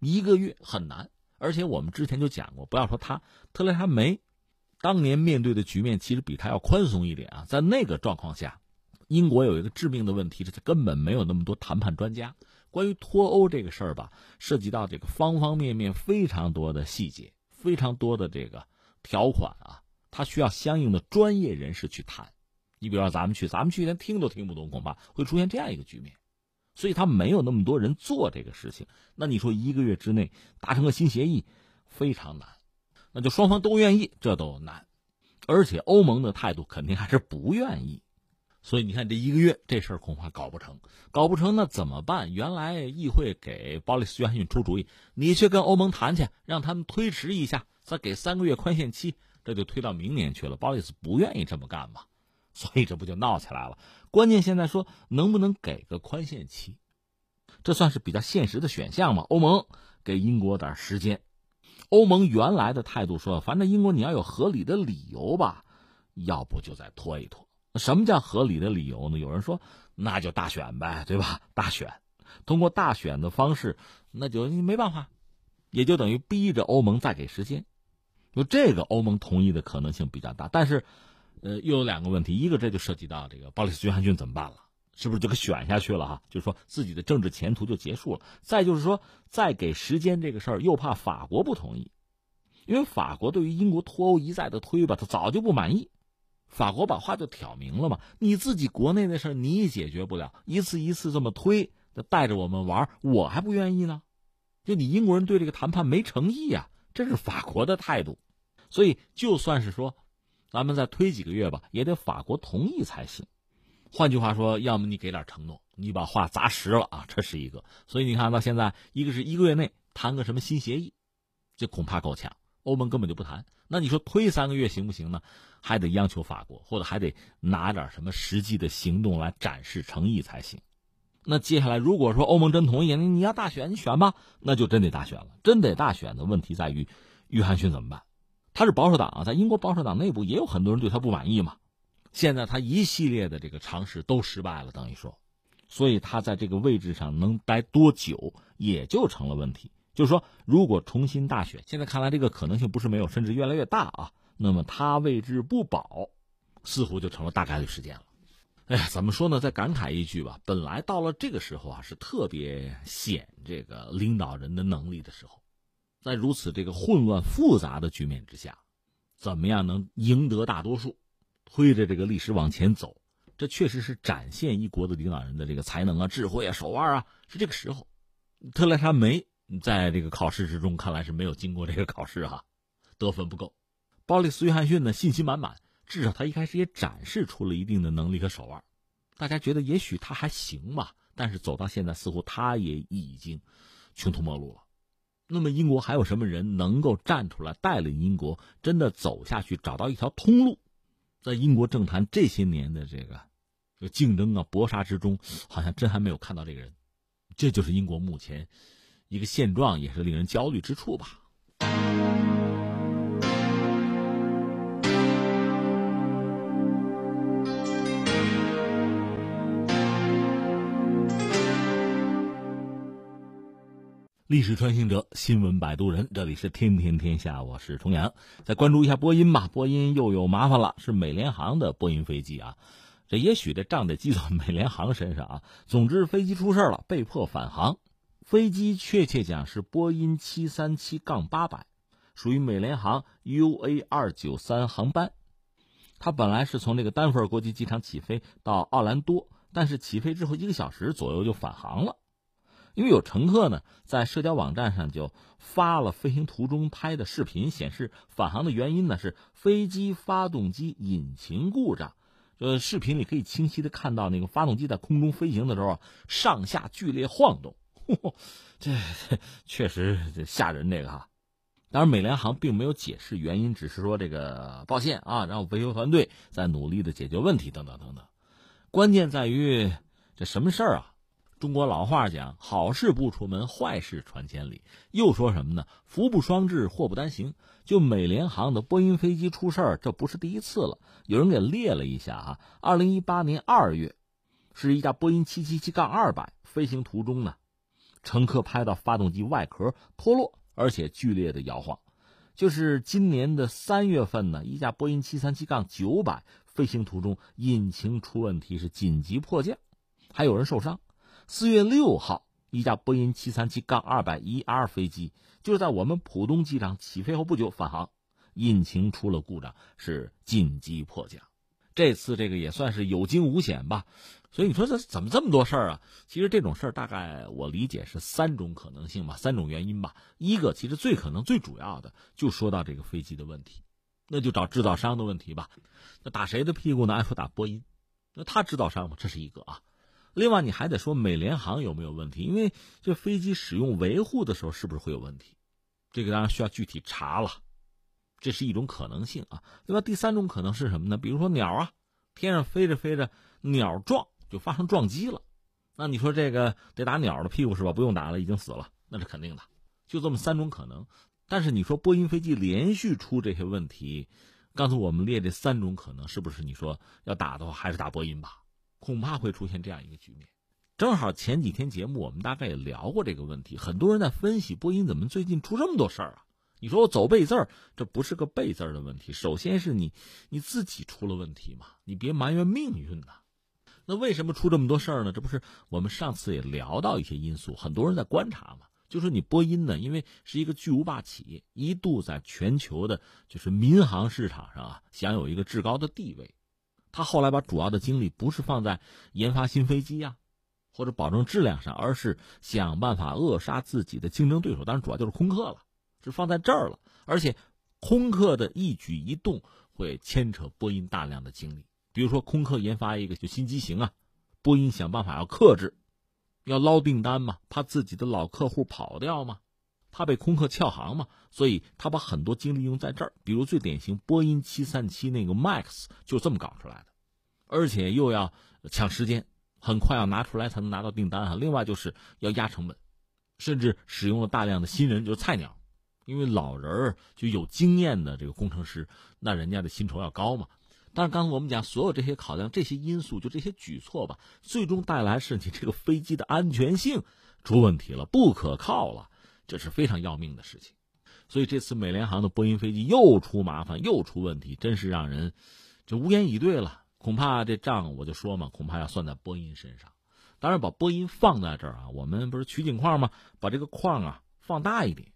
一个月很难，而且我们之前就讲过，不要说他，特蕾莎梅。当年面对的局面其实比他要宽松一点啊，在那个状况下，英国有一个致命的问题是，他根本没有那么多谈判专家。关于脱欧这个事儿吧，涉及到这个方方面面非常多的细节，非常多的这个条款啊，它需要相应的专业人士去谈。你比如说咱们去，咱们去连听都听不懂，恐怕会出现这样一个局面。所以他没有那么多人做这个事情。那你说一个月之内达成个新协议，非常难。那就双方都愿意，这都难，而且欧盟的态度肯定还是不愿意，所以你看这一个月这事儿恐怕搞不成，搞不成那怎么办？原来议会给鲍里斯·约翰逊出主意，你去跟欧盟谈去，让他们推迟一下，再给三个月宽限期，这就推到明年去了。鲍里斯不愿意这么干嘛，所以这不就闹起来了。关键现在说能不能给个宽限期，这算是比较现实的选项嘛？欧盟给英国点时间。欧盟原来的态度说，反正英国你要有合理的理由吧，要不就再拖一拖。什么叫合理的理由呢？有人说，那就大选呗，对吧？大选，通过大选的方式，那就没办法，也就等于逼着欧盟再给时间。就这个，欧盟同意的可能性比较大。但是，呃，又有两个问题，一个这就涉及到这个鲍里斯·约翰逊怎么办了？是不是就给选下去了？哈，就是说自己的政治前途就结束了。再就是说，再给时间这个事儿，又怕法国不同意，因为法国对于英国脱欧一再的推吧，他早就不满意。法国把话就挑明了嘛，你自己国内的事你也解决不了，一次一次这么推，带着我们玩，我还不愿意呢。就你英国人对这个谈判没诚意啊，这是法国的态度。所以就算是说，咱们再推几个月吧，也得法国同意才行。换句话说，要么你给点承诺，你把话砸实了啊，这是一个。所以你看到现在，一个是一个月内谈个什么新协议，这恐怕够呛。欧盟根本就不谈。那你说推三个月行不行呢？还得央求法国，或者还得拿点什么实际的行动来展示诚意才行。那接下来，如果说欧盟真同意，你你要大选，你选吧，那就真得大选了。真得大选的问题在于，约翰逊怎么办？他是保守党，在英国保守党内部也有很多人对他不满意嘛。现在他一系列的这个尝试都失败了，等于说，所以他在这个位置上能待多久也就成了问题。就是说，如果重新大选，现在看来这个可能性不是没有，甚至越来越大啊。那么他位置不保，似乎就成了大概率事件了。哎呀，怎么说呢？再感慨一句吧，本来到了这个时候啊，是特别显这个领导人的能力的时候，在如此这个混乱复杂的局面之下，怎么样能赢得大多数，推着这个历史往前走？这确实是展现一国的领导人的这个才能啊、智慧啊、手腕啊，是这个时候。特蕾莎梅。在这个考试之中，看来是没有经过这个考试哈，得分不够。鲍里斯·约翰逊呢，信心满满，至少他一开始也展示出了一定的能力和手腕，大家觉得也许他还行吧。但是走到现在，似乎他也已经穷途末路了。那么英国还有什么人能够站出来带领英国真的走下去，找到一条通路？在英国政坛这些年的这个竞争啊搏杀之中，好像真还没有看到这个人。这就是英国目前。一个现状也是令人焦虑之处吧。历史穿行者，新闻摆渡人，这里是天天天下，我是重阳。再关注一下波音吧，波音又有麻烦了，是美联航的波音飞机啊。这也许这账得记到美联航身上啊。总之，飞机出事了，被迫返航。飞机确切讲是波音七三七杠八百，属于美联航 UA 二九三航班。它本来是从这个丹佛尔国际机场起飞到奥兰多，但是起飞之后一个小时左右就返航了。因为有乘客呢在社交网站上就发了飞行途中拍的视频，显示返航的原因呢是飞机发动机引擎故障。呃，视频里可以清晰的看到那个发动机在空中飞行的时候上下剧烈晃动。这 确实吓人，这个哈。当然，美联航并没有解释原因，只是说这个抱歉啊，然后维修团队在努力的解决问题，等等等等。关键在于这什么事儿啊？中国老话讲，好事不出门，坏事传千里。又说什么呢？福不双至，祸不单行。就美联航的波音飞机出事儿，这不是第一次了。有人给列了一下啊，二零一八年二月，是一架波音七七七杠二百飞行途中呢。乘客拍到发动机外壳脱落，而且剧烈的摇晃。就是今年的三月份呢，一架波音七三七杠九百飞行途中引擎出问题，是紧急迫降，还有人受伤。四月六号，一架波音七三七杠二百 ER 飞机就在我们浦东机场起飞后不久返航，引擎出了故障，是紧急迫降。这次这个也算是有惊无险吧。所以你说这怎么这么多事儿啊？其实这种事儿大概我理解是三种可能性吧，三种原因吧。一个其实最可能最主要的就说到这个飞机的问题，那就找制造商的问题吧。那打谁的屁股呢？按说打波音，那他制造商嘛，这是一个啊。另外你还得说美联航有没有问题？因为这飞机使用维护的时候是不是会有问题？这个当然需要具体查了。这是一种可能性啊。另外第三种可能是什么呢？比如说鸟啊，天上飞着飞着，鸟撞就发生撞击了，那你说这个得打鸟的屁股是吧？不用打了，已经死了，那是肯定的。就这么三种可能。但是你说波音飞机连续出这些问题，刚才我们列这三种可能，是不是你说要打的话，还是打波音吧？恐怕会出现这样一个局面。正好前几天节目我们大概也聊过这个问题，很多人在分析波音怎么最近出这么多事儿啊？你说我走背字儿，这不是个背字儿的问题，首先是你你自己出了问题嘛，你别埋怨命运呐。那为什么出这么多事儿呢？这不是我们上次也聊到一些因素，很多人在观察嘛。就说你波音呢，因为是一个巨无霸企业，一度在全球的，就是民航市场上啊，享有一个至高的地位。他后来把主要的精力不是放在研发新飞机呀，或者保证质量上，而是想办法扼杀自己的竞争对手，当然主要就是空客了，是放在这儿了。而且，空客的一举一动会牵扯波音大量的精力。比如说，空客研发一个就新机型啊，波音想办法要克制。要捞订单嘛，怕自己的老客户跑掉嘛，怕被空客撬行嘛，所以他把很多精力用在这儿。比如最典型，波音七三七那个 MAX 就这么搞出来的，而且又要抢时间，很快要拿出来才能拿到订单啊。另外就是要压成本，甚至使用了大量的新人，就是菜鸟，因为老人儿就有经验的这个工程师，那人家的薪酬要高嘛。但是刚才我们讲，所有这些考量、这些因素，就这些举措吧，最终带来是你这个飞机的安全性出问题了，不可靠了，这是非常要命的事情。所以这次美联航的波音飞机又出麻烦，又出问题，真是让人就无言以对了。恐怕这账我就说嘛，恐怕要算在波音身上。当然，把波音放在这儿啊，我们不是取景框吗？把这个框啊放大一点，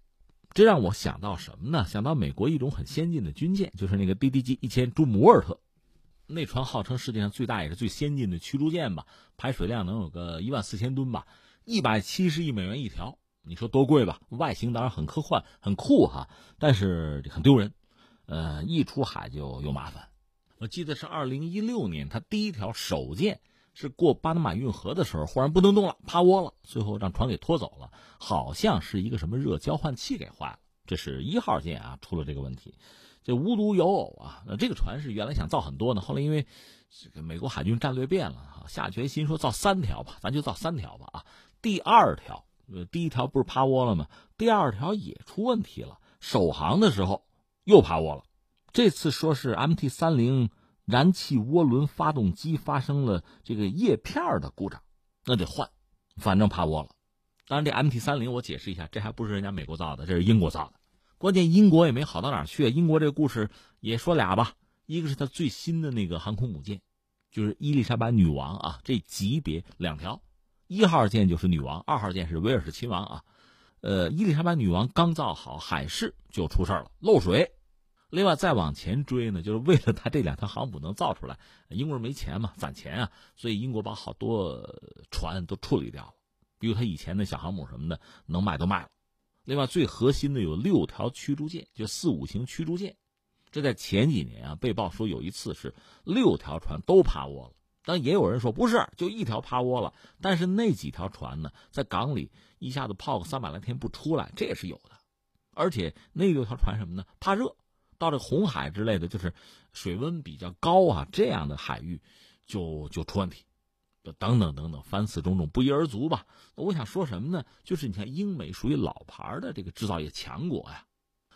这让我想到什么呢？想到美国一种很先进的军舰，就是那个 DDG 一千朱姆沃尔特。那船号称世界上最大也是最先进的驱逐舰吧，排水量能有个一万四千吨吧，一百七十亿美元一条，你说多贵吧？外形当然很科幻、很酷哈，但是很丢人，呃，一出海就有麻烦。我记得是二零一六年，他第一条首舰是过巴拿马运河的时候，忽然不能动了，趴窝了，最后让船给拖走了，好像是一个什么热交换器给坏了。这是一号舰啊，出了这个问题。这无独有偶啊，那这个船是原来想造很多呢，后来因为这个美国海军战略变了，下决心说造三条吧，咱就造三条吧啊。第二条，第一条不是趴窝了吗？第二条也出问题了，首航的时候又趴窝了。这次说是 MT 三零燃气涡轮发动机发生了这个叶片的故障，那得换，反正趴窝了。当然，这 MT 三零我解释一下，这还不是人家美国造的，这是英国造的。关键英国也没好到哪去。英国这个故事也说俩吧，一个是他最新的那个航空母舰，就是伊丽莎白女王啊，这级别两条，一号舰就是女王，二号舰是威尔士亲王啊。呃，伊丽莎白女王刚造好，海事就出事了，漏水。另外再往前追呢，就是为了他这两条航母能造出来，英国人没钱嘛，攒钱啊，所以英国把好多船都处理掉了，比如他以前的小航母什么的，能卖都卖了。另外，最核心的有六条驱逐舰，就四五型驱逐舰。这在前几年啊，被曝说有一次是六条船都趴窝了。但也有人说不是，就一条趴窝了。但是那几条船呢，在港里一下子泡个三百来天不出来，这也是有的。而且那六条船什么呢？怕热，到这红海之类的，就是水温比较高啊，这样的海域就就出问题。就等等等等，凡此种种不一而足吧。那我想说什么呢？就是你看，英美属于老牌的这个制造业强国呀，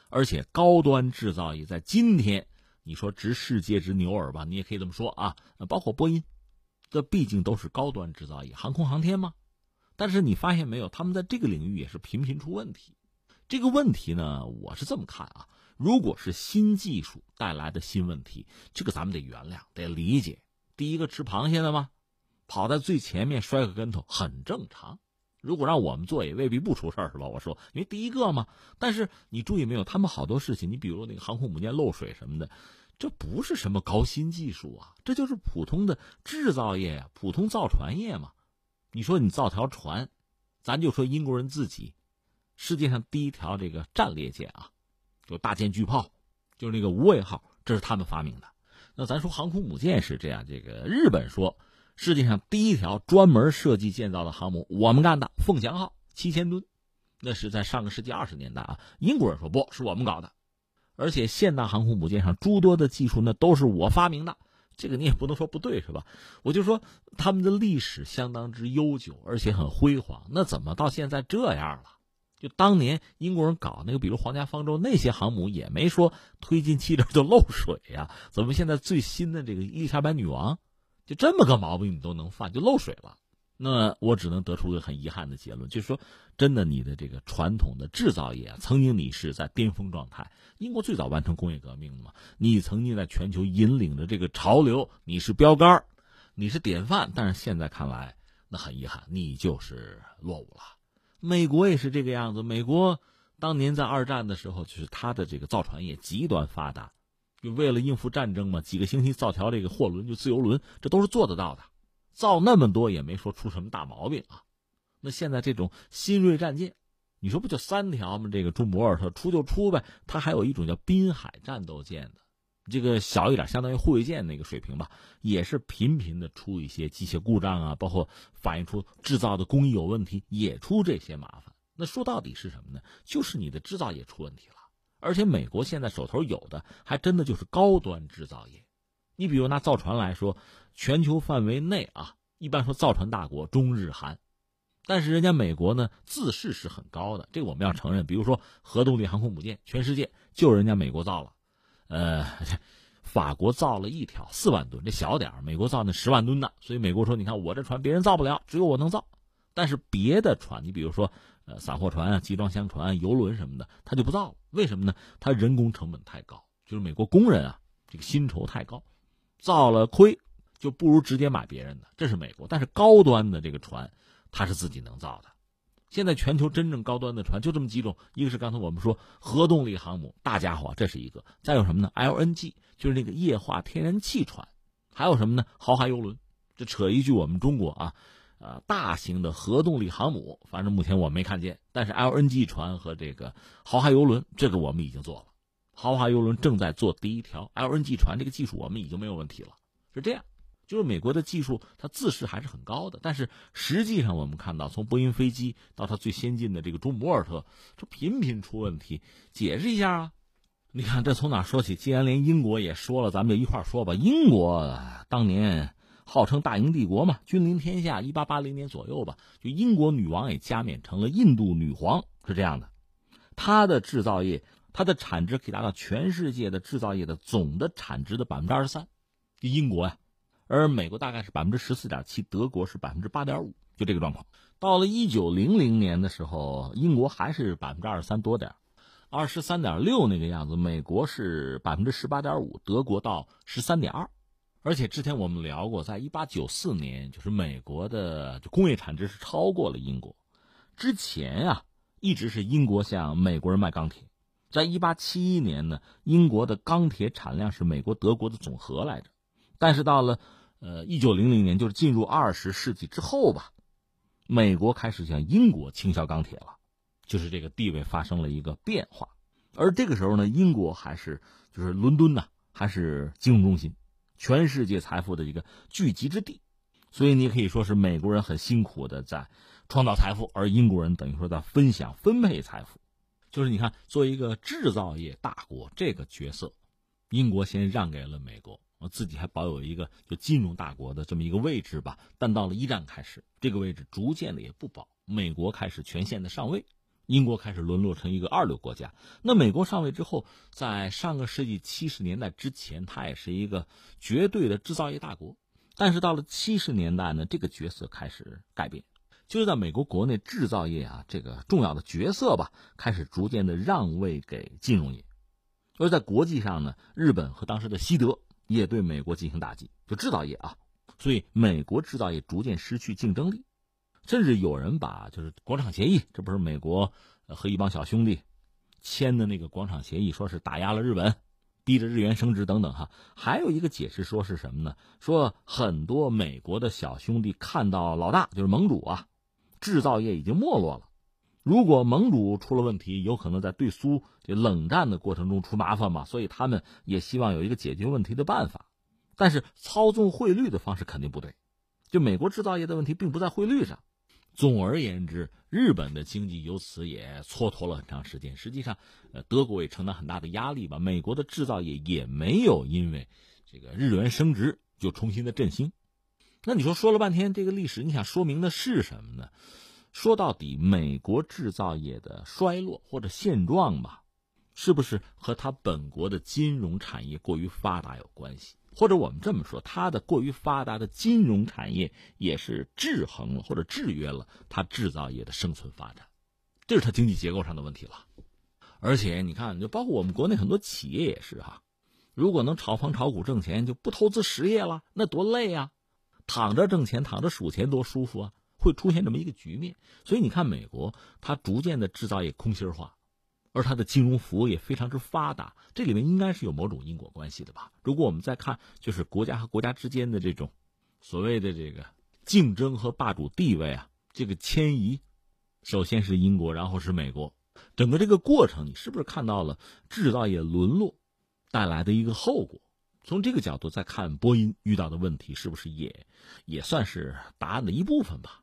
而且高端制造业在今天，你说值世界之牛耳吧，你也可以这么说啊。包括波音，这毕竟都是高端制造业，航空航天嘛。但是你发现没有，他们在这个领域也是频频出问题。这个问题呢，我是这么看啊，如果是新技术带来的新问题，这个咱们得原谅，得理解。第一个吃螃蟹的吗？跑在最前面摔个跟头很正常，如果让我们做也未必不出事儿，是吧？我说，因为第一个嘛。但是你注意没有，他们好多事情，你比如那个航空母舰漏水什么的，这不是什么高新技术啊，这就是普通的制造业呀，普通造船业嘛。你说你造条船，咱就说英国人自己，世界上第一条这个战列舰啊，就大舰巨炮，就是那个无畏号，这是他们发明的。那咱说航空母舰是这样，这个日本说。世界上第一条专门设计建造的航母，我们干的“凤翔号”七千吨，那是在上个世纪二十年代啊。英国人说不是我们搞的，而且现代航空母舰上诸多的技术那都是我发明的，这个你也不能说不对是吧？我就说他们的历史相当之悠久，而且很辉煌，那怎么到现在这样了？就当年英国人搞那个，比如皇家方舟那些航母也没说推进气流就漏水呀，怎么现在最新的这个伊丽莎白女王，就这么个毛病你都能犯，就漏水了？那我只能得出个很遗憾的结论，就是说，真的，你的这个传统的制造业，曾经你是在巅峰状态。英国最早完成工业革命的嘛，你曾经在全球引领着这个潮流，你是标杆你是典范。但是现在看来，那很遗憾，你就是落伍了。美国也是这个样子，美国当年在二战的时候，就是它的这个造船业极端发达，就为了应付战争嘛，几个星期造条这个货轮，就自由轮，这都是做得到的。造那么多也没说出什么大毛病啊，那现在这种新锐战舰，你说不就三条吗？这个朱摩尔特出就出呗，它还有一种叫滨海战斗舰的，这个小一点，相当于护卫舰那个水平吧，也是频频的出一些机械故障啊，包括反映出制造的工艺有问题，也出这些麻烦。那说到底是什么呢？就是你的制造业出问题了，而且美国现在手头有的还真的就是高端制造业。你比如拿造船来说，全球范围内啊，一般说造船大国中日韩，但是人家美国呢自视是很高的，这个我们要承认。比如说核动力航空母舰，全世界就人家美国造了，呃，法国造了一条四万吨，这小点儿，美国造那十万吨的，所以美国说，你看我这船别人造不了，只有我能造。但是别的船，你比如说呃散货船啊、集装箱船、游轮什么的，他就不造了。为什么呢？他人工成本太高，就是美国工人啊，这个薪酬太高。造了亏，就不如直接买别人的。这是美国，但是高端的这个船，它是自己能造的。现在全球真正高端的船就这么几种，一个是刚才我们说核动力航母，大家伙，这是一个；再有什么呢？LNG，就是那个液化天然气船，还有什么呢？豪华游轮。这扯一句，我们中国啊，呃，大型的核动力航母，反正目前我没看见。但是 LNG 船和这个豪华游轮，这个我们已经做了。豪华游轮正在做第一条 LNG 船，这个技术我们已经没有问题了。是这样，就是美国的技术它自视还是很高的，但是实际上我们看到，从波音飞机到它最先进的这个朱摩尔特，这频频出问题。解释一下啊！你看这从哪说起？既然连英国也说了，咱们就一块说吧。英国当年号称大英帝国嘛，君临天下。一八八零年左右吧，就英国女王也加冕成了印度女皇，是这样的。它的制造业。它的产值可以达到全世界的制造业的总的产值的百分之二十三，英国呀，而美国大概是百分之十四点七，德国是百分之八点五，就这个状况。到了一九零零年的时候，英国还是百分之二十三多点二十三点六那个样子。美国是百分之十八点五，德国到十三点二。而且之前我们聊过，在一八九四年，就是美国的就工业产值是超过了英国。之前啊，一直是英国向美国人卖钢铁。在一八七一年呢，英国的钢铁产量是美国、德国的总和来着。但是到了，呃，一九零零年，就是进入二十世纪之后吧，美国开始向英国倾销钢铁了，就是这个地位发生了一个变化。而这个时候呢，英国还是就是伦敦呢，还是金融中心，全世界财富的一个聚集之地。所以你可以说是美国人很辛苦的在创造财富，而英国人等于说在分享分配财富。就是你看，作为一个制造业大国，这个角色，英国先让给了美国，我自己还保有一个就金融大国的这么一个位置吧。但到了一战开始，这个位置逐渐的也不保，美国开始全线的上位，英国开始沦落成一个二流国家。那美国上位之后，在上个世纪七十年代之前，它也是一个绝对的制造业大国。但是到了七十年代呢，这个角色开始改变。就是在美国国内制造业啊，这个重要的角色吧，开始逐渐的让位给金融业，而在国际上呢，日本和当时的西德也对美国进行打击，就制造业啊，所以美国制造业逐渐失去竞争力，甚至有人把就是广场协议，这不是美国和一帮小兄弟签的那个广场协议，说是打压了日本，逼着日元升值等等哈，还有一个解释说是什么呢？说很多美国的小兄弟看到老大就是盟主啊。制造业已经没落了，如果盟主出了问题，有可能在对苏这冷战的过程中出麻烦嘛，所以他们也希望有一个解决问题的办法。但是操纵汇率的方式肯定不对，就美国制造业的问题并不在汇率上，总而言之，日本的经济由此也蹉跎了很长时间。实际上，呃，德国也承担很大的压力吧。美国的制造业也没有因为这个日元升值就重新的振兴。那你说说了半天这个历史，你想说明的是什么呢？说到底，美国制造业的衰落或者现状吧，是不是和它本国的金融产业过于发达有关系？或者我们这么说，它的过于发达的金融产业也是制衡了或者制约了它制造业的生存发展，这是它经济结构上的问题了。而且你看，就包括我们国内很多企业也是哈，如果能炒房炒股挣钱，就不投资实业了，那多累啊！躺着挣钱，躺着数钱多舒服啊！会出现这么一个局面。所以你看，美国它逐渐的制造业空心化。而它的金融服务也非常之发达，这里面应该是有某种因果关系的吧？如果我们再看，就是国家和国家之间的这种所谓的这个竞争和霸主地位啊，这个迁移，首先是英国，然后是美国，整个这个过程，你是不是看到了制造业沦落带来的一个后果？从这个角度再看，波音遇到的问题，是不是也也算是答案的一部分吧？